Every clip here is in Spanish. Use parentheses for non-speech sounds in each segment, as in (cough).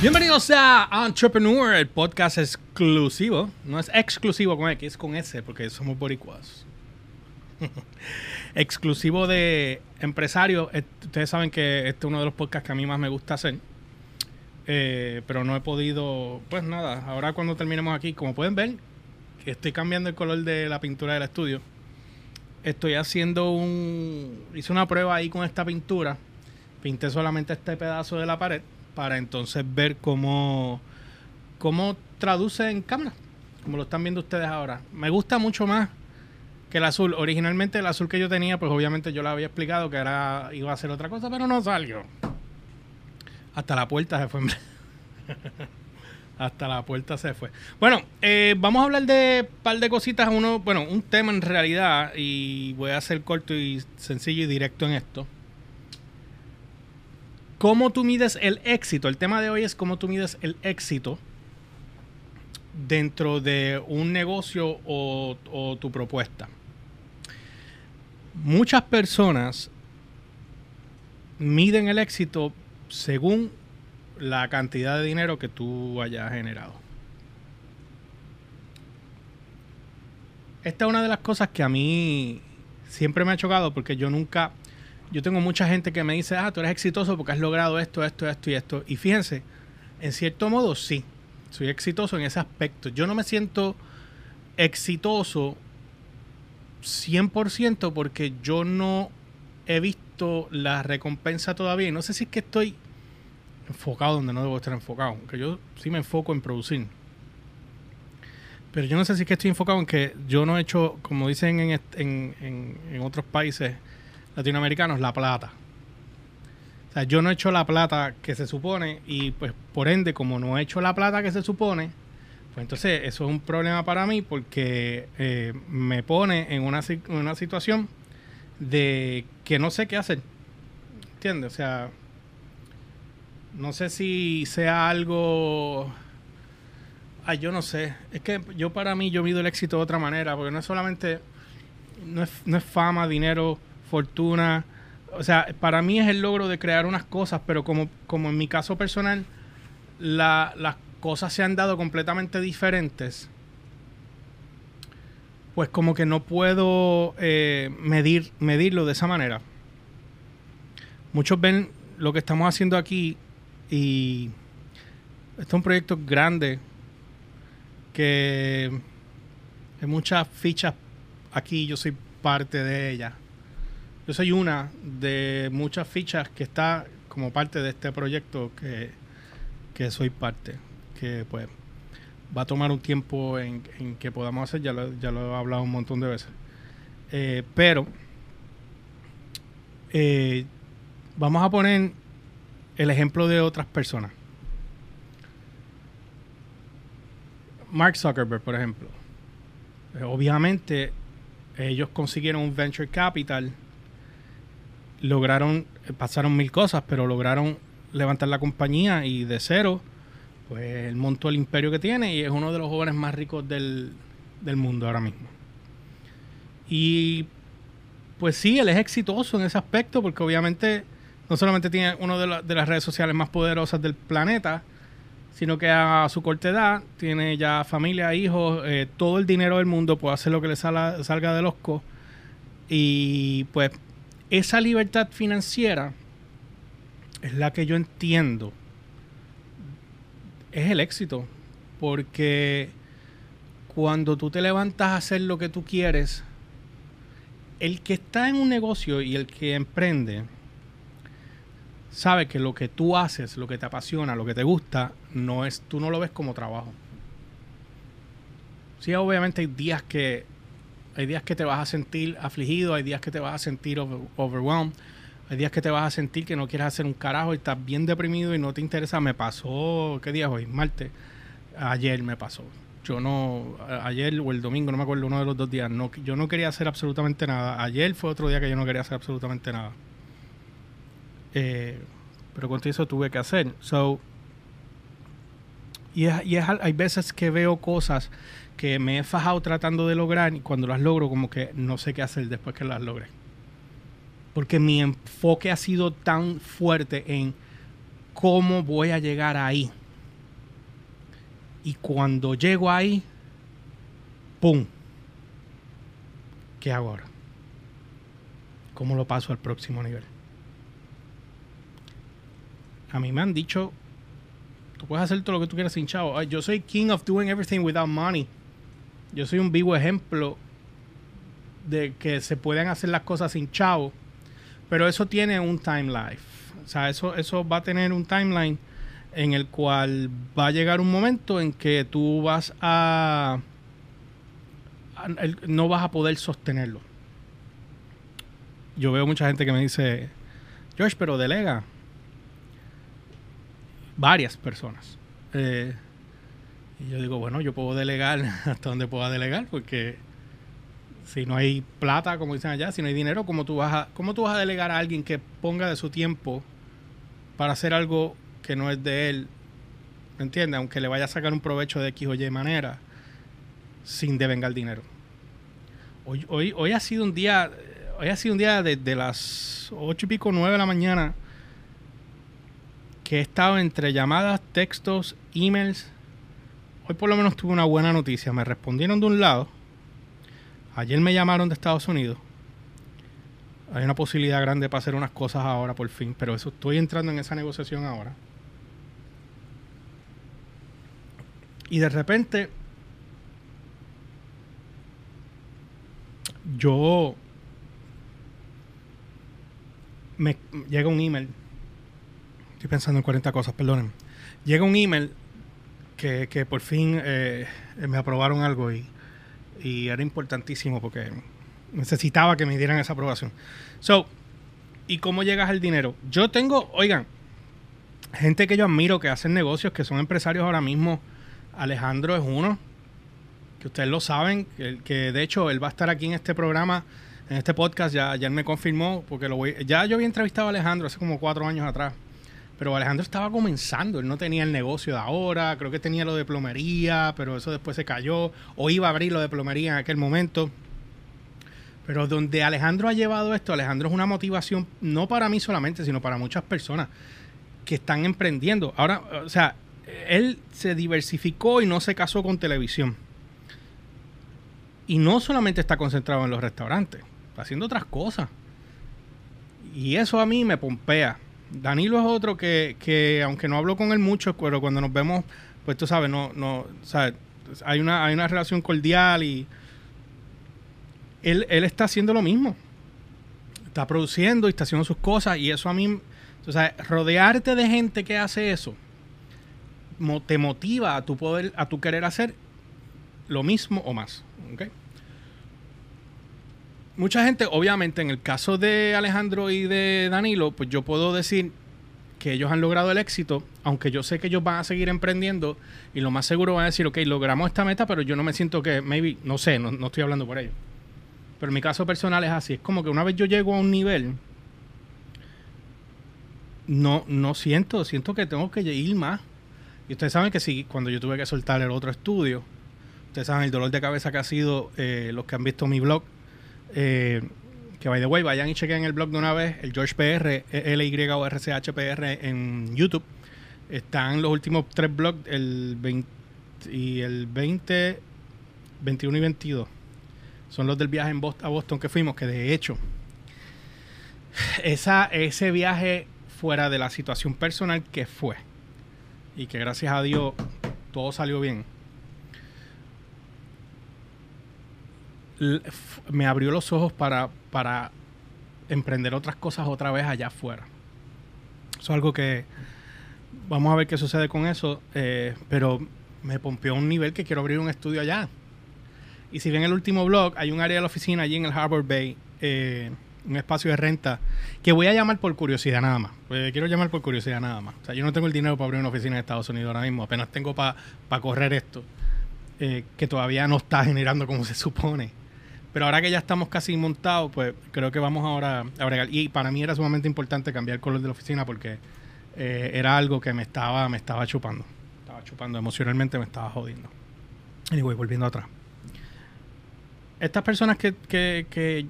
Bienvenidos a Entrepreneur, el podcast exclusivo. No es exclusivo con X, es con S, porque somos boricuas. (laughs) exclusivo de empresario. Eh, Ustedes saben que este es uno de los podcasts que a mí más me gusta hacer. Eh, pero no he podido, pues nada, ahora cuando terminemos aquí, como pueden ver, estoy cambiando el color de la pintura del estudio. Estoy haciendo un, hice una prueba ahí con esta pintura. Pinté solamente este pedazo de la pared para entonces ver cómo, cómo traduce en cámara, como lo están viendo ustedes ahora. Me gusta mucho más que el azul. Originalmente el azul que yo tenía, pues obviamente yo le había explicado que era, iba a ser otra cosa, pero no salió. Hasta la puerta se fue. (laughs) Hasta la puerta se fue. Bueno, eh, vamos a hablar de un par de cositas. Uno, bueno, un tema en realidad. Y voy a ser corto y sencillo y directo en esto. ¿Cómo tú mides el éxito? El tema de hoy es cómo tú mides el éxito dentro de un negocio o, tu propuesta. Muchas personas miden el éxito según la cantidad de dinero que tú hayas generado. Esta es una de las cosas que a mí siempre me ha chocado porque yo nunca, yo tengo mucha gente que me dice, ah, tú eres exitoso porque has logrado esto, esto, esto y esto. Y fíjense, en cierto modo sí, soy exitoso en ese aspecto. Yo no me siento exitoso 100% porque yo no he visto la recompensa todavía. Y no sé si es que estoy enfocado donde no debo estar enfocado. Aunque yo sí me enfoco en producir. Pero yo no sé si es que estoy enfocado en que yo no he hecho, como dicen en, en- en- en otros países latinoamericanos, la plata. O sea, yo no he hecho la plata que se supone y pues por ende, como no he hecho la plata que se supone, pues entonces eso es un problema para mí porque eh, me pone en una, una situación de que no sé qué hacer. ¿Entiendes? O sea, no sé si sea algo... Ay, yo no sé. Es que yo para mí yo mido el éxito de otra manera, porque no es solamente... No es, no es fama, dinero, fortuna. O sea, para mí es el logro de crear unas cosas, pero como, como en mi caso personal, la- las cosas se han dado completamente diferentes, pues como que no puedo eh, medir, medirlo de esa manera. Muchos ven lo que estamos haciendo aquí y este es un proyecto grande que hay muchas fichas aquí, yo soy parte de ella. Yo soy una de muchas fichas que está como parte de este proyecto que, que soy parte. Que pues va a tomar un tiempo en, que podamos hacer, ya lo, ya lo he hablado un montón de veces. Eh, pero eh, vamos a poner el ejemplo de otras personas. Mark Zuckerberg, por ejemplo. Eh, obviamente, ellos consiguieron un venture capital, lograron, eh, pasaron mil cosas, pero lograron levantar la compañía y de cero, pues él montó el imperio que tiene y es uno de los jóvenes más ricos del, del mundo ahora mismo. Y pues sí, él es exitoso en ese aspecto porque obviamente no solamente tiene una de, la- de las redes sociales más poderosas del planeta, sino que a su corta edad tiene ya familia, hijos, eh, todo el dinero del mundo, puede hacer lo que le salga de los co. Y pues esa libertad financiera es la que yo entiendo. Es el éxito. Porque cuando tú te levantas a hacer lo que tú quieres, el que está en un negocio y el que emprende, sabe que lo que tú haces, lo que te apasiona, lo que te gusta, no es, tú no lo ves como trabajo. Sí, obviamente hay días que hay días que te vas a sentir afligido, hay días que te vas a sentir over- overwhelmed, hay días que te vas a sentir que no quieres hacer un carajo y estás bien deprimido y no te interesa. Me pasó, ¿qué día es hoy? Martes. Ayer me pasó. Yo no, ayer o el domingo, no me acuerdo, uno de los dos días, no, yo no quería hacer absolutamente nada. Ayer fue otro día que yo no quería hacer absolutamente nada. Eh, pero con eso tuve que hacer. So, y, hay veces que veo cosas que me he fajado tratando de lograr y cuando las logro como que no sé qué hacer después que las logré. Porque mi enfoque ha sido tan fuerte en cómo voy a llegar ahí. Y cuando llego ahí, ¡pum! ¿Qué hago ahora? ¿Cómo lo paso al próximo nivel? A mí me han dicho, tú puedes hacer todo lo que tú quieras sin chavo. Yo soy king of doing everything without money. Yo soy un vivo ejemplo de que se pueden hacer las cosas sin chavo, pero eso tiene un time life. O sea, eso, eso va a tener un timeline en el cual va a llegar un momento en que tú vas a, no vas a poder sostenerlo. Yo veo mucha gente que me dice, Josh, pero delega. Varias personas. Eh, y yo digo, bueno, yo puedo delegar (laughs) hasta donde pueda delegar, porque si no hay plata, como dicen allá, si no hay dinero, ¿cómo tú vas a, cómo tú vas a delegar a alguien que ponga de su tiempo para hacer algo que no es de él? ¿Me entiendes? Aunque le vaya a sacar un provecho de X o Y manera, sin devengar dinero. Hoy, hoy, hoy ha sido un día, hoy ha sido un día desde las ocho y pico, nueve de la mañana, que he estado entre llamadas, textos, emails. Hoy por lo menos tuve una buena noticia. Me respondieron de un lado Ayer me llamaron de Estados Unidos. Hay una posibilidad grande para hacer unas cosas ahora por fin, pero eso estoy entrando en esa negociación ahora. Y de repente yo me llega un email. Estoy pensando en 40 cosas, perdonen. Llega un email que, que por fin eh, me aprobaron algo y y era importantísimo porque necesitaba que me dieran esa aprobación. So, ¿y cómo llegas al dinero? Yo tengo, oigan, gente que yo admiro que hacen negocios, que son empresarios ahora mismo. Alejandro es uno, que ustedes lo saben, que, de hecho él va a estar aquí en este programa, en este podcast, ya, ya él me confirmó, porque lo ya yo había entrevistado a Alejandro hace como cuatro años atrás. Pero Alejandro estaba comenzando, él no tenía el negocio de ahora, creo que tenía lo de plomería, pero eso después se cayó, o iba a abrir lo de plomería en aquel momento. Pero donde Alejandro ha llevado esto, Alejandro es una motivación no para mí solamente, sino para muchas personas que están emprendiendo. Ahora, o sea, él se diversificó y no se casó con televisión. Y no solamente está concentrado en los restaurantes, está haciendo otras cosas. Y eso a mí me pompea. Danilo es otro que, que, aunque no hablo con él mucho, pero cuando nos vemos, pues tú sabes, no, no, sabes, hay una, hay una relación cordial y él, él está haciendo lo mismo. Está produciendo y está haciendo sus cosas y eso a mí, o sea, rodearte de gente que hace eso te motiva a tu poder, a tu querer hacer lo mismo o más. ¿okay? Mucha gente, obviamente, en el caso de Alejandro y de Danilo, pues yo puedo decir que ellos han logrado el éxito, aunque yo sé que ellos van a seguir emprendiendo y lo más seguro van a decir, ok, logramos esta meta, pero yo no me siento que, maybe, no sé, no, estoy hablando por ellos. Pero en mi caso personal es así, es como que una vez yo llego a un nivel, no, no siento, siento que tengo que ir más. Y ustedes saben que si cuando yo tuve que soltar el otro estudio, ustedes saben el dolor de cabeza que ha sido eh, los que han visto mi blog, eh, que by the way, vayan y chequen el blog de una vez, el George PR, L Y C H P en YouTube. Están los últimos tres blogs, el 20 y el 20, 21 y 22. Son los del viaje en Boston, a Boston que fuimos, que de hecho, esa, ese viaje fuera de la situación personal que fue, y que gracias a Dios todo salió bien me abrió los ojos para, para emprender otras cosas otra vez allá afuera. Eso es algo que vamos a ver qué sucede con eso, eh, pero me pompeó a un nivel que quiero abrir un estudio allá. Y si ven el último blog, hay un área de la oficina allí en el Harbor Bay, eh, un espacio de renta, que voy a llamar por curiosidad nada más. Pues quiero llamar por curiosidad nada más. O sea, yo no tengo el dinero para abrir una oficina en Estados Unidos ahora mismo, apenas tengo para correr esto, que todavía no está generando como se supone. Pero ahora que ya estamos casi montados, pues creo que vamos ahora a bregar. Y para mí era sumamente importante cambiar el color de la oficina porque eh, era algo que me estaba, me estaba chupando. Estaba chupando emocionalmente, me estaba jodiendo. Y voy volviendo atrás. Estas personas que, que, que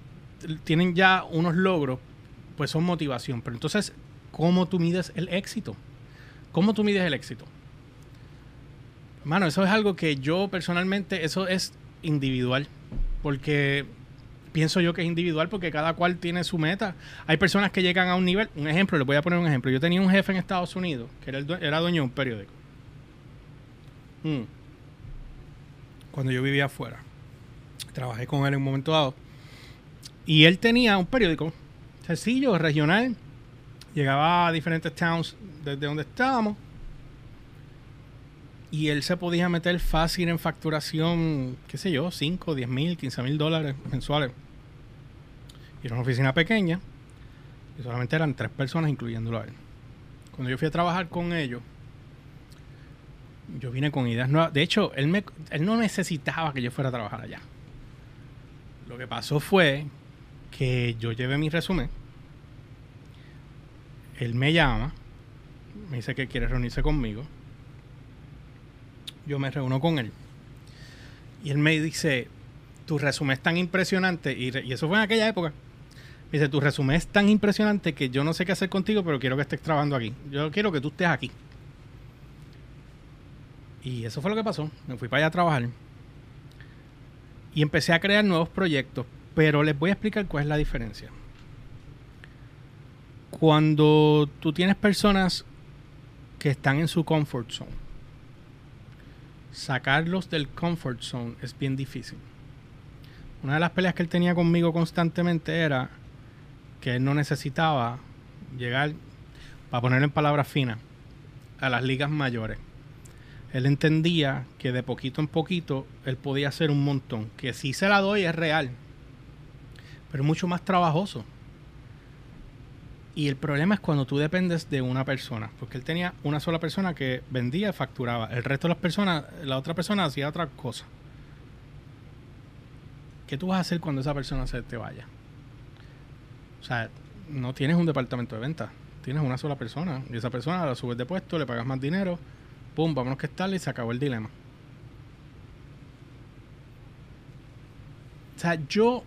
tienen ya unos logros, pues son motivación. Pero entonces, ¿cómo tú mides el éxito? ¿Cómo tú mides el éxito? Mano, eso es algo que yo personalmente, eso es individual. Porque pienso yo que es individual porque cada cual tiene su meta. Hay personas que llegan a un nivel, un ejemplo, les voy a poner un ejemplo. Yo tenía un jefe en Estados Unidos que era, el due- era dueño de un periódico. Mm. Cuando yo vivía afuera. Trabajé con él en un momento dado. Y él tenía un periódico sencillo, regional. Llegaba a diferentes towns desde donde estábamos. Y él se podía meter fácil en facturación, qué sé yo, 5, 10 mil, 15 mil dólares mensuales. Y era una oficina pequeña. Y solamente eran tres personas, incluyéndolo a él. Cuando yo fui a trabajar con ellos, yo vine con ideas nuevas. De hecho, él, me, él no necesitaba que yo fuera a trabajar allá. Lo que pasó fue que yo llevé mi resumen. Él me llama, me dice que quiere reunirse conmigo. Yo me reúno con él. Y él me dice, tu resumen es tan impresionante. Y, re- y eso fue en aquella época. Me dice, tu resumen es tan impresionante que yo no sé qué hacer contigo, pero quiero que estés trabajando aquí. Yo quiero que tú estés aquí. Y eso fue lo que pasó. Me fui para allá a trabajar. Y empecé a crear nuevos proyectos. Pero les voy a explicar cuál es la diferencia. Cuando tú tienes personas que están en su comfort zone, sacarlos del comfort zone es bien difícil. Una de las peleas que él tenía conmigo constantemente era que él no necesitaba llegar, para ponerlo en palabras finas, a las ligas mayores. Él entendía que de poquito en poquito él podía hacer un montón. Que si se la doy es real, pero mucho más trabajoso. Y el problema es cuando tú dependes de una persona, porque él tenía una sola persona que vendía facturaba. El resto de las personas, la otra persona hacía otra cosa. ¿Qué tú vas a hacer cuando esa persona se te vaya? O sea, no tienes un departamento de venta, tienes una sola persona. Y esa persona la subes de puesto, le pagas más dinero, pum, vámonos que estarle y se acabó el dilema. O sea, yo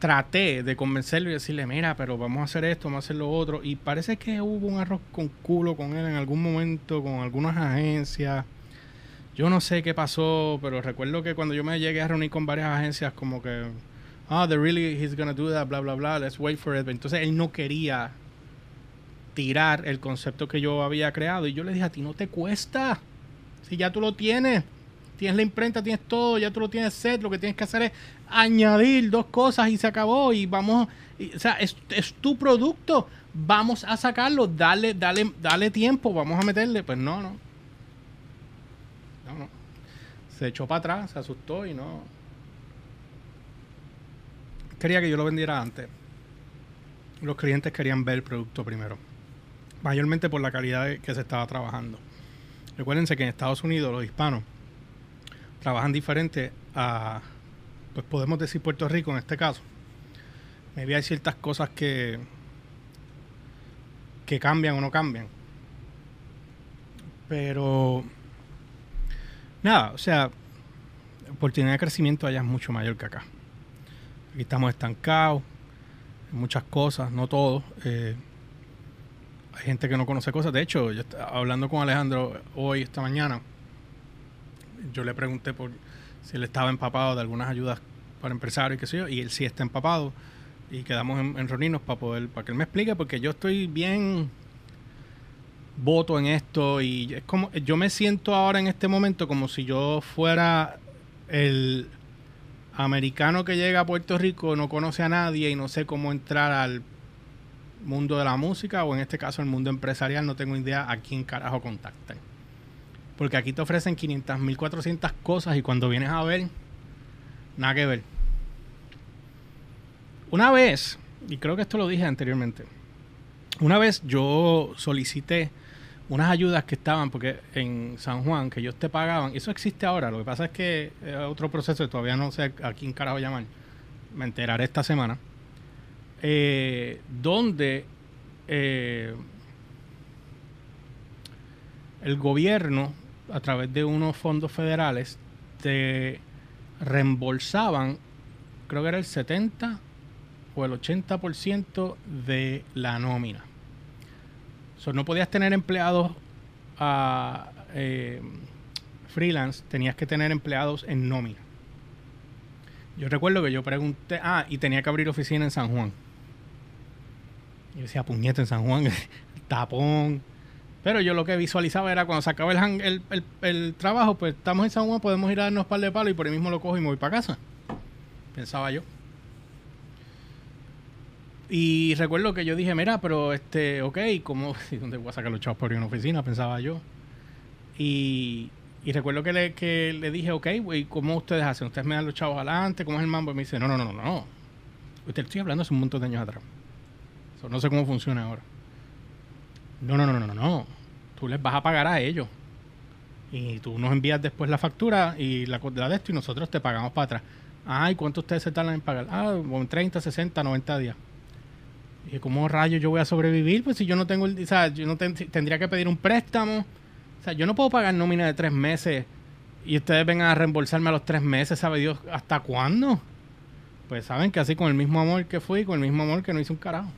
traté de convencerlo y decirle, mira, pero vamos a hacer esto, vamos a hacer lo otro. Y parece que hubo un arroz con culo con él en algún momento, con algunas agencias. Yo no sé qué pasó, pero recuerdo que cuando yo me llegué a reunir con varias agencias, como que, ah, they really, he's gonna do that, bla, bla, bla, let's wait for it. Entonces él no quería tirar el concepto que yo había creado. Y yo le dije, a ti no te cuesta. Si ya tú lo tienes, tienes la imprenta, tienes todo, ya tú lo tienes set, lo que tienes que hacer es añadir dos cosas y se acabó. Y vamos, o sea, es, tu producto. Vamos a sacarlo, dale, dale, dale tiempo, vamos a meterle. Pues no, no. No, no. Se echó para atrás, se asustó y no. Quería que yo lo vendiera antes. Los clientes querían ver el producto primero. Mayormente por la calidad que se estaba trabajando. Recuérdense que en Estados Unidos los hispanos trabajan diferente a, pues podemos decir Puerto Rico en este caso. Maybe hay ciertas cosas que, que cambian o no cambian. Pero, nada, o sea, oportunidad de crecimiento allá es mucho mayor que acá. Aquí estamos estancados muchas cosas, no todo. Eh, hay gente que no conoce cosas. De hecho, yo hablando con Alejandro hoy, esta mañana, yo le pregunté por si él estaba empapado de algunas ayudas para empresarios y qué sé yo, y él sí está empapado. Y quedamos en, en reunirnos para poder, para que él me explique, porque yo estoy bien voto en esto y es como yo me siento ahora en este momento como si yo fuera el americano que llega a Puerto Rico, no conoce a nadie y no sé cómo entrar al mundo de la música o en este caso el mundo empresarial, no tengo idea a quién carajo contactar. Porque aquí te ofrecen 500, 1400 cosas y cuando vienes a ver, nada que ver. Una vez, y creo que esto lo dije anteriormente, una vez yo solicité unas ayudas que estaban, porque en San Juan, que ellos te pagaban, eso existe ahora, lo que pasa es que es otro proceso, todavía no sé a quién carajo llamar, me enteraré esta semana, eh, donde eh, el gobierno, a través de unos fondos federales, te reembolsaban, creo que era el 70 o el 80% de la nómina. So, no podías tener empleados a eh, freelance, tenías que tener empleados en nómina. Yo recuerdo que yo pregunté, ah, y tenía que abrir oficina en San Juan. Y decía, puñete en San Juan, (laughs) tapón. Pero yo lo que visualizaba era cuando se acaba el, el, trabajo, pues estamos en San Juan, podemos ir a darnos par de palos y por ahí mismo lo cojo y me voy para casa. Pensaba yo. Y recuerdo que yo dije, mira, pero este, ok, ¿cómo? (laughs) ¿Dónde voy a sacar los chavos por una oficina? Pensaba yo. Y, recuerdo que le, que le dije, ok, güey, ¿cómo ustedes hacen? ¿Ustedes me dan los chavos adelante? ¿Cómo es el mambo? Y me dice, no, no, no, no, no. Usted estoy hablando hace un montón de años atrás. no sé cómo funciona ahora. No, no, no, no, no. Tú les vas a pagar a ellos. Y tú nos envías después la factura y la, de esto y nosotros te pagamos para atrás. Ay, ¿cuánto ustedes se tardan en pagar? Ah, 30, 60, 90 días. Y ¿cómo rayos yo voy a sobrevivir? Pues si yo no tengo el... O sea, yo no tendría que pedir un préstamo o sea, yo no puedo pagar nómina de tres meses y ustedes vengan a reembolsarme a los tres meses, ¿sabe Dios hasta cuándo? Pues saben que así con el mismo amor que fui, con el mismo amor que no hice un carajo.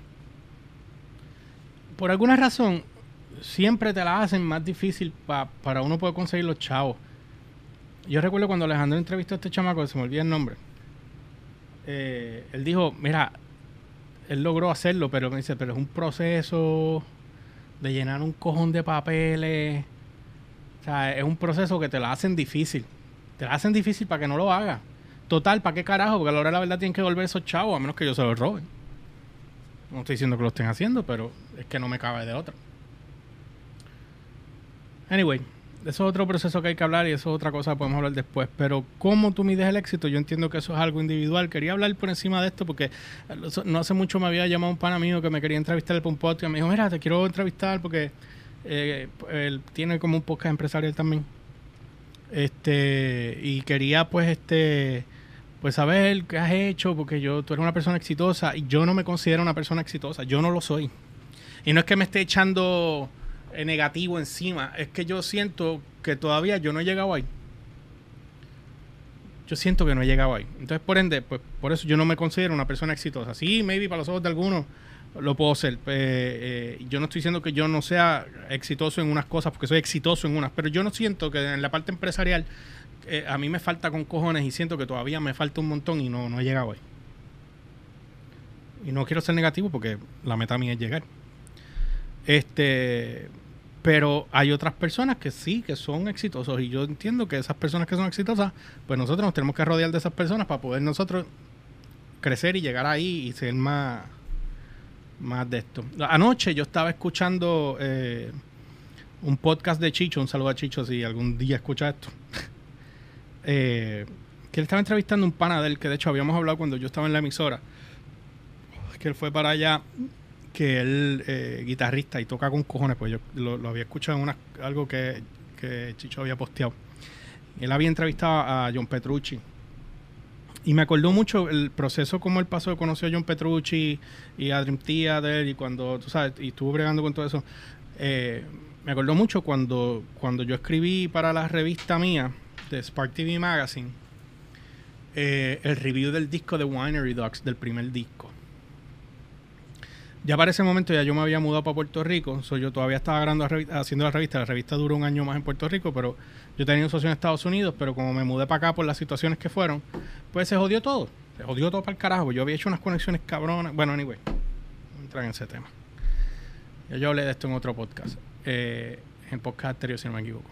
Por alguna razón, siempre te la hacen más difícil para uno poder conseguir los chavos. Yo recuerdo cuando Alejandro entrevistó a este chamaco, se me olvida el nombre. Eh, él dijo, mira, él logró hacerlo, pero me dice, pero es un proceso de llenar un cojón de papeles o sea, es un proceso que te lo hacen difícil. Te lo hacen difícil para que no lo hagas. Total, ¿para qué carajo? Porque a la hora de la verdad tienen que volver esos chavos, a menos que yo se los roben. No estoy diciendo que lo estén haciendo, pero es que no me cabe de otra. Anyway, eso es otro proceso que hay que hablar y eso es otra cosa que podemos hablar después. Pero cómo tú mides el éxito, yo entiendo que eso es algo individual. Quería hablar por encima de esto porque no hace mucho me había llamado un pana mío que me quería entrevistar el un y me dijo, mira, te quiero entrevistar porque eh, él tiene como un podcast empresarial también. Este, y quería pues este pues saber qué has hecho, porque yo, tú eres una persona exitosa y yo no me considero una persona exitosa, yo no lo soy. Y no es que me esté echando eh, negativo encima, es que yo siento que todavía yo no he llegado ahí. Yo siento que no he llegado ahí. Entonces, por ende, pues por eso yo no me considero una persona exitosa. Sí, maybe para los ojos de algunos lo puedo ser. Eh, yo no estoy diciendo que yo no sea exitoso en unas cosas, porque soy exitoso en unas, pero yo no siento que en la parte empresarial eh, a mí me falta con cojones y siento que todavía me falta un montón y no, no he llegado ahí. Y no quiero ser negativo porque la meta mía es llegar. Este, pero hay otras personas que sí, que son exitosos y yo entiendo que esas personas que son exitosas, pues nosotros nos tenemos que rodear de esas personas para poder nosotros crecer y llegar ahí y ser más más de esto. Anoche yo estaba escuchando eh, un podcast de Chicho, un saludo a Chicho si algún día escucha esto. (laughs) Eh, que él estaba entrevistando un pana de él, que de hecho habíamos hablado cuando yo estaba en la emisora, que él fue para allá, que él eh, guitarrista y toca con cojones, pues yo lo, había escuchado en una, algo que, que Chicho había posteado. Él había entrevistado a John Petrucci, y me acordó mucho el proceso como él pasó, conoció a John Petrucci y a Dream Theater y cuando, tú sabes, y estuvo bregando con todo eso. Eh, me acordó mucho cuando, cuando yo escribí para la revista mía de Spark TV Magazine eh, el review del disco de Winery Dogs, del primer disco. Ya para ese momento ya yo me había mudado para Puerto Rico, so yo todavía estaba grabando haciendo la revista. La revista duró un año más en Puerto Rico, pero yo tenía un socio en Estados Unidos, pero como me mudé para acá por las situaciones que fueron, pues se jodió todo. Se jodió todo para el carajo. Yo había hecho unas conexiones cabronas. Bueno, anyway, no entrar en ese tema. Ya yo hablé de esto en otro podcast. Eh, en podcast anterior, si no me equivoco.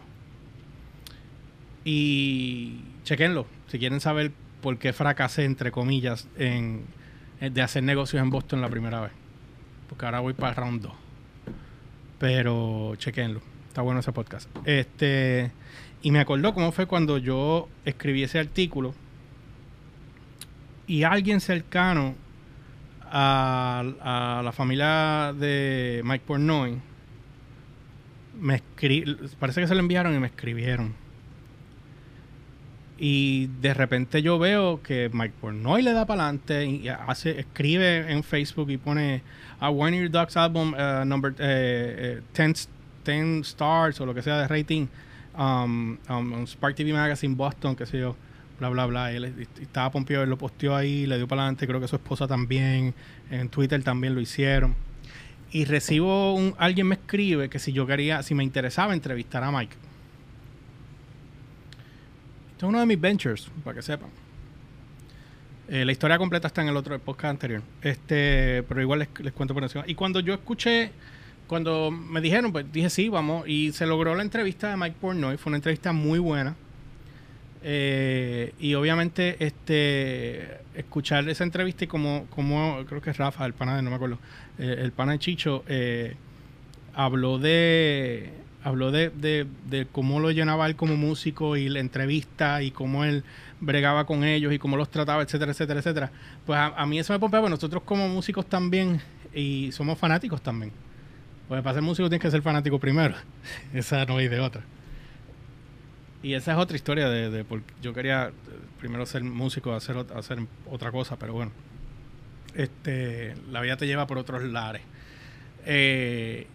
Y chequenlo, si quieren saber por qué fracasé, entre comillas, en, de hacer negocios en Boston la primera vez. Porque ahora voy para el round 2. Pero chequenlo. Está bueno ese podcast. Este. Y me acordó cómo fue cuando yo escribí ese artículo y alguien cercano a, la familia de Mike Pornoy me escri parece que se lo enviaron y me escribieron. Y de repente yo veo que Mike Pornoy le da para adelante y hace, escribe en Facebook y pone a One Year Dogs album uh, number 10 uh, uh, stars o lo que sea de rating um, um, Spark TV Magazine Boston, qué sé yo, bla, bla, bla. Y él estaba pompeado, él lo posteó ahí, le dio para adelante, creo que su esposa también, en Twitter también lo hicieron. y recibo un alguien me escribe que si yo quería, si me interesaba entrevistar a Mike. Esto es uno de mis ventures, para que sepan. Eh, la historia completa está en el otro podcast anterior. Este, pero igual les, les cuento por encima. Y cuando yo escuché, cuando me dijeron, pues dije sí, vamos. Y se logró la entrevista de Mike Portnoy. Fue una entrevista muy buena. Eh, y obviamente, este escuchar esa entrevista y como, como creo que es Rafa, el pana de, no me acuerdo, eh, el pana de Chicho, habló de habló de, de, de, cómo lo llenaba él como músico y la entrevista y cómo él bregaba con ellos y cómo los trataba, etcétera, etcétera, etcétera. Pues a, mí eso me pompea, pues nosotros como músicos también y somos fanáticos también. Pues para ser músico tienes que ser fanático primero. (laughs) Esa no hay de otra. Y esa es otra historia de, de porque yo quería eh, primero ser músico, hacer, hacer otra cosa, pero bueno. Este, la vida te lleva por otros lares. Eh,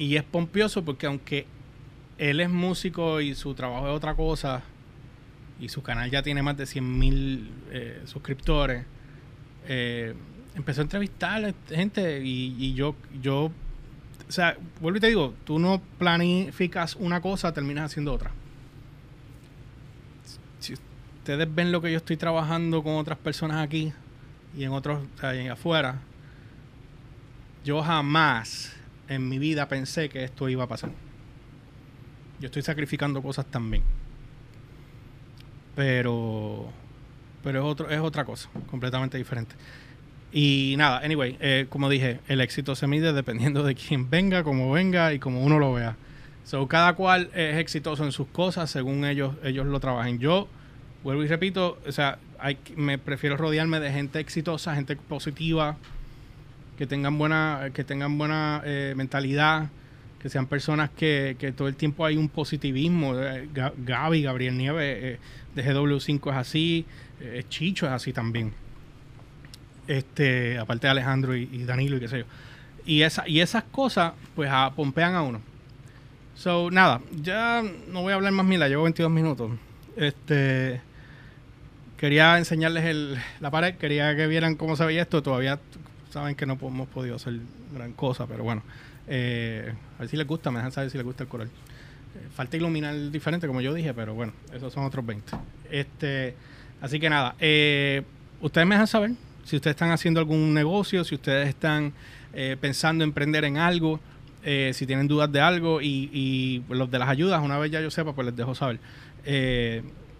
y es pompioso porque aunque él es músico y su trabajo es otra cosa, y su canal ya tiene más de 100 mil eh, suscriptores, eh, empezó a entrevistar gente y, y, yo, yo, o sea, vuelvo y te digo, tú no planificas una cosa, terminas haciendo otra. Si ustedes ven lo que yo estoy trabajando con otras personas aquí y en otros, o sea, afuera, yo jamás en mi vida pensé que esto iba a pasar. Yo estoy sacrificando cosas también. Pero pero es otro es otra cosa, completamente diferente. Y nada, anyway, eh, como dije, el éxito se mide dependiendo de quién venga, cómo venga y como uno lo vea. So, cada cual es exitoso en sus cosas según ellos ellos lo trabajen. Yo vuelvo y repito, o sea, hay, me prefiero rodearme de gente exitosa, gente positiva, que tengan buena, que tengan buena eh, mentalidad, que sean personas que, que, todo el tiempo hay un positivismo. Eh, Gaby, Gabriel Nieves eh, de GW5 es así, Chicho es así también. Este, aparte de Alejandro y, Danilo y qué sé yo. Y, esa, y esas cosas, pues, a, pompean a uno. So, nada, ya no voy a hablar más mila, llevo 22 minutos. Este quería enseñarles el, la pared, quería que vieran cómo se veía esto. Todavía saben que no hemos podido hacer gran cosa, pero bueno, eh, a ver si les gusta, me dejan saber si les gusta el coral. Eh, falta iluminar diferente, como yo dije, pero bueno, esos son otros 20. Este, así que nada, eh, ustedes me dejan saber si ustedes están haciendo algún negocio, si ustedes están eh, pensando en emprender en algo, si tienen dudas de algo y, los de las ayudas, una vez ya yo sepa, pues les dejo saber.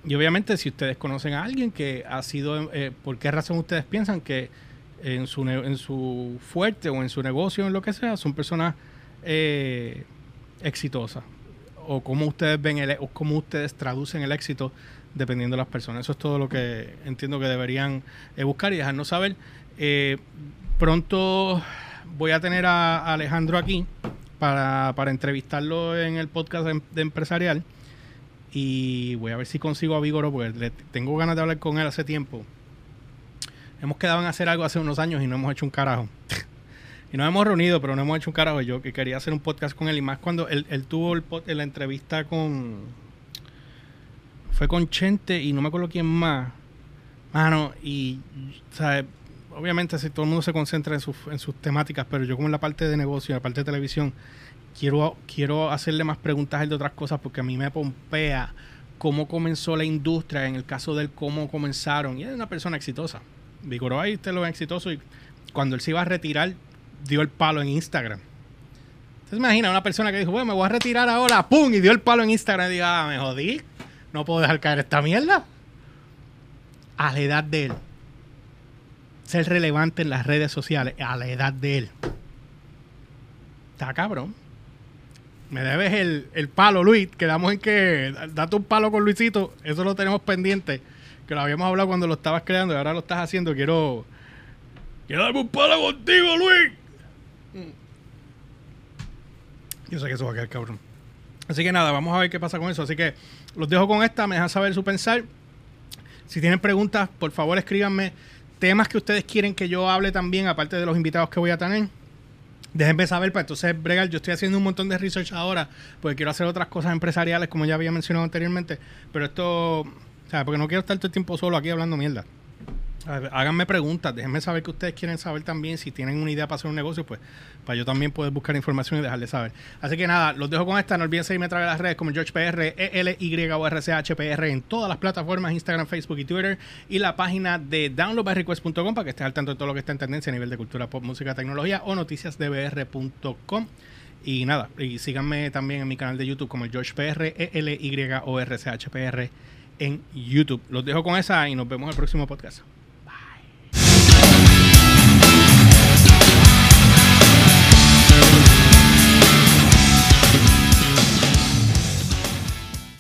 Y obviamente si ustedes conocen a alguien que ha sido, por qué razón ustedes piensan que en su, en su fuerte o en su negocio, en lo que sea, son personas eh, exitosas. O cómo ustedes ven el, o cómo ustedes traducen el éxito dependiendo de las personas. Eso es todo lo que entiendo que deberían eh, buscar y dejarnos saber. Eh, pronto voy a tener a Alejandro aquí para, para entrevistarlo en el podcast de, de, empresarial. Y voy a ver si consigo a Vigoro, porque tengo ganas de hablar con él hace tiempo hemos quedado en hacer algo hace unos años y no hemos hecho un carajo. y nos hemos reunido, pero no hemos hecho un carajo. Yo que quería hacer un podcast con él y más cuando él, él tuvo el pod, la entrevista con... Fue con Chente y no me acuerdo quién más. Mano, y... Obviamente si todo el mundo se concentra en, su, en sus temáticas, pero yo como en la parte de negocio, en la parte de televisión, quiero, quiero hacerle más preguntas de otras cosas porque a mí me pompea cómo comenzó la industria, en el caso de él, cómo comenzaron. Y es una persona exitosa. Vigoró ahí usted lo exitoso y cuando él se iba a retirar dio el palo en Instagram. Entonces imagina una persona que dijo, bueno, me voy a retirar ahora, ¡pum! Y dio el palo en Instagram y dijo, ah, me jodí, no puedo dejar caer esta mierda. A la edad de él. Ser relevante en las redes sociales, a la edad de él. Está cabrón. Me debes el, el palo, Luis. Quedamos en que date un palo con Luisito. Eso lo tenemos pendiente que lo habíamos hablado cuando lo estabas creando y ahora lo estás haciendo, quiero. Quiero darme un palo contigo, Luis. Yo sé que eso va a quedar cabrón. Así que nada, vamos a ver qué pasa con eso. Así que los dejo con esta, me dejan saber su pensar. Si tienen preguntas, por favor escríbanme temas que ustedes quieren que yo hable también, aparte de los invitados que voy a tener. Déjenme saber para entonces bregar. Yo estoy haciendo un montón de research ahora porque quiero hacer otras cosas empresariales, como ya había mencionado anteriormente. Pero esto o sea, porque no quiero estar todo el tiempo solo aquí hablando mierda. Háganme preguntas, déjenme saber que ustedes quieren saber también. Si tienen una idea para hacer un negocio, pues para yo también poder buscar información y dejarles saber. Así que nada, los dejo con esta. No olviden seguirme a través de las redes como GeorgePR, ELY o RCHPR en todas las plataformas, Instagram, Facebook y Twitter. Y la página de downloadbyrequest.com para que estés al tanto de todo lo que está en tendencia a nivel de cultura pop, música, tecnología o noticiasdbr.com. Y nada, y síganme también en mi canal de YouTube como el GeorgePR, ELY o RCHPR en YouTube. Los dejo con esa y nos vemos en el próximo podcast.